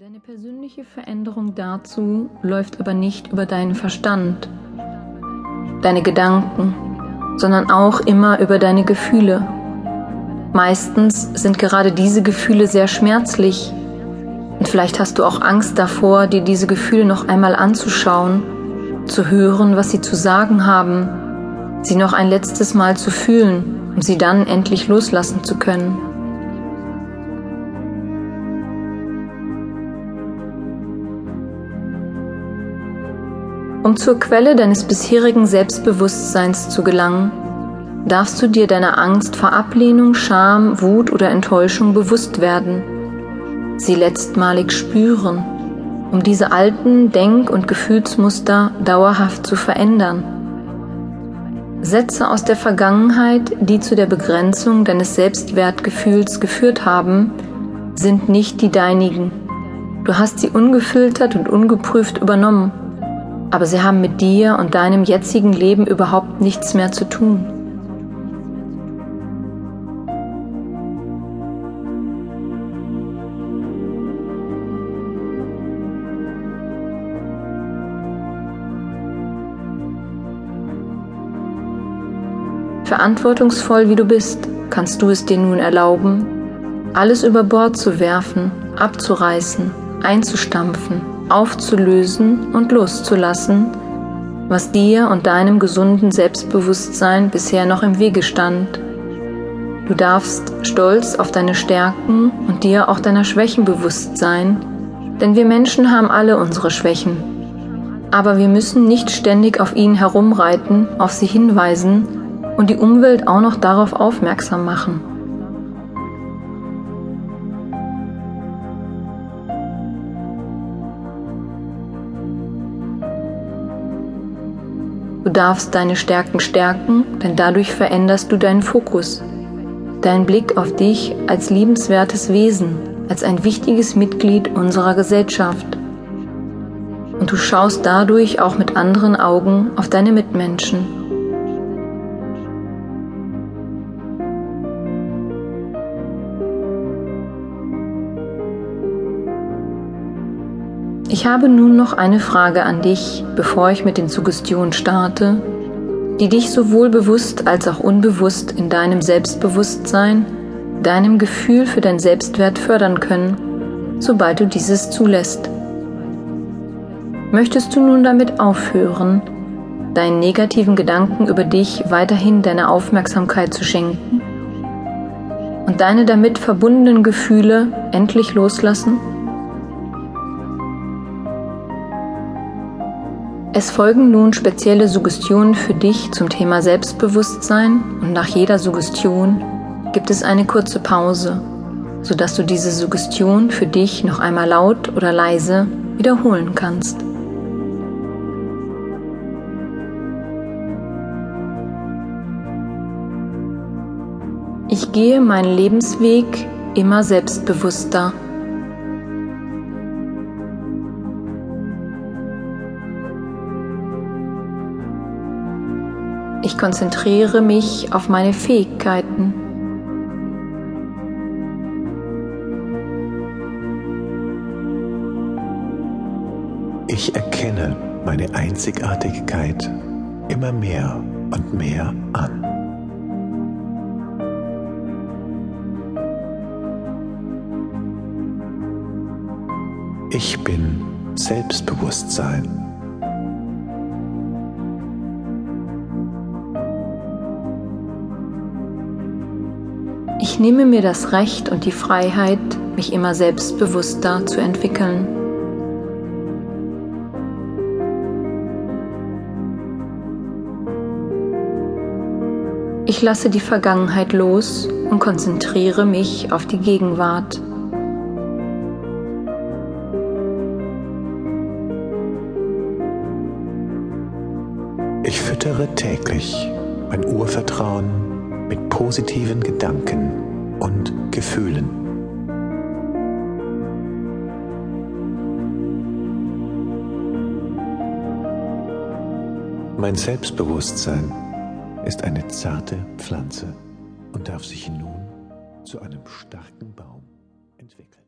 Deine persönliche Veränderung dazu läuft aber nicht über deinen Verstand, deine Gedanken, sondern auch immer über deine Gefühle. Meistens sind gerade diese Gefühle sehr schmerzlich und vielleicht hast du auch Angst davor, dir diese Gefühle noch einmal anzuschauen, zu hören, was sie zu sagen haben, sie noch ein letztes Mal zu fühlen, um sie dann endlich loslassen zu können. Um zur Quelle deines bisherigen Selbstbewusstseins zu gelangen, darfst du dir deiner Angst vor Ablehnung, Scham, Wut oder Enttäuschung bewusst werden, sie letztmalig spüren, um diese alten Denk- und Gefühlsmuster dauerhaft zu verändern. Sätze aus der Vergangenheit, die zu der Begrenzung deines Selbstwertgefühls geführt haben, sind nicht die deinigen. Du hast sie ungefiltert und ungeprüft übernommen aber sie haben mit dir und deinem jetzigen Leben überhaupt nichts mehr zu tun. Verantwortungsvoll wie du bist, kannst du es dir nun erlauben, alles über Bord zu werfen, abzureißen, einzustampfen aufzulösen und loszulassen, was dir und deinem gesunden Selbstbewusstsein bisher noch im Wege stand. Du darfst stolz auf deine Stärken und dir auch deiner Schwächen bewusst sein, denn wir Menschen haben alle unsere Schwächen. Aber wir müssen nicht ständig auf ihnen herumreiten, auf sie hinweisen und die Umwelt auch noch darauf aufmerksam machen. Du darfst deine Stärken stärken, denn dadurch veränderst du deinen Fokus, deinen Blick auf dich als liebenswertes Wesen, als ein wichtiges Mitglied unserer Gesellschaft. Und du schaust dadurch auch mit anderen Augen auf deine Mitmenschen. Ich habe nun noch eine Frage an dich, bevor ich mit den Suggestionen starte, die dich sowohl bewusst als auch unbewusst in deinem Selbstbewusstsein, deinem Gefühl für dein Selbstwert fördern können, sobald du dieses zulässt. Möchtest du nun damit aufhören, deinen negativen Gedanken über dich weiterhin deine Aufmerksamkeit zu schenken und deine damit verbundenen Gefühle endlich loslassen? Es folgen nun spezielle Suggestionen für dich zum Thema Selbstbewusstsein und nach jeder Suggestion gibt es eine kurze Pause, sodass du diese Suggestion für dich noch einmal laut oder leise wiederholen kannst. Ich gehe meinen Lebensweg immer selbstbewusster Ich konzentriere mich auf meine Fähigkeiten. Ich erkenne meine Einzigartigkeit immer mehr und mehr an. Ich bin Selbstbewusstsein. Ich nehme mir das Recht und die Freiheit, mich immer selbstbewusster zu entwickeln. Ich lasse die Vergangenheit los und konzentriere mich auf die Gegenwart. Ich füttere täglich mein Urvertrauen mit positiven Gedanken Gefühlen. Mein Selbstbewusstsein ist eine zarte Pflanze und darf sich nun zu einem starken Baum entwickeln.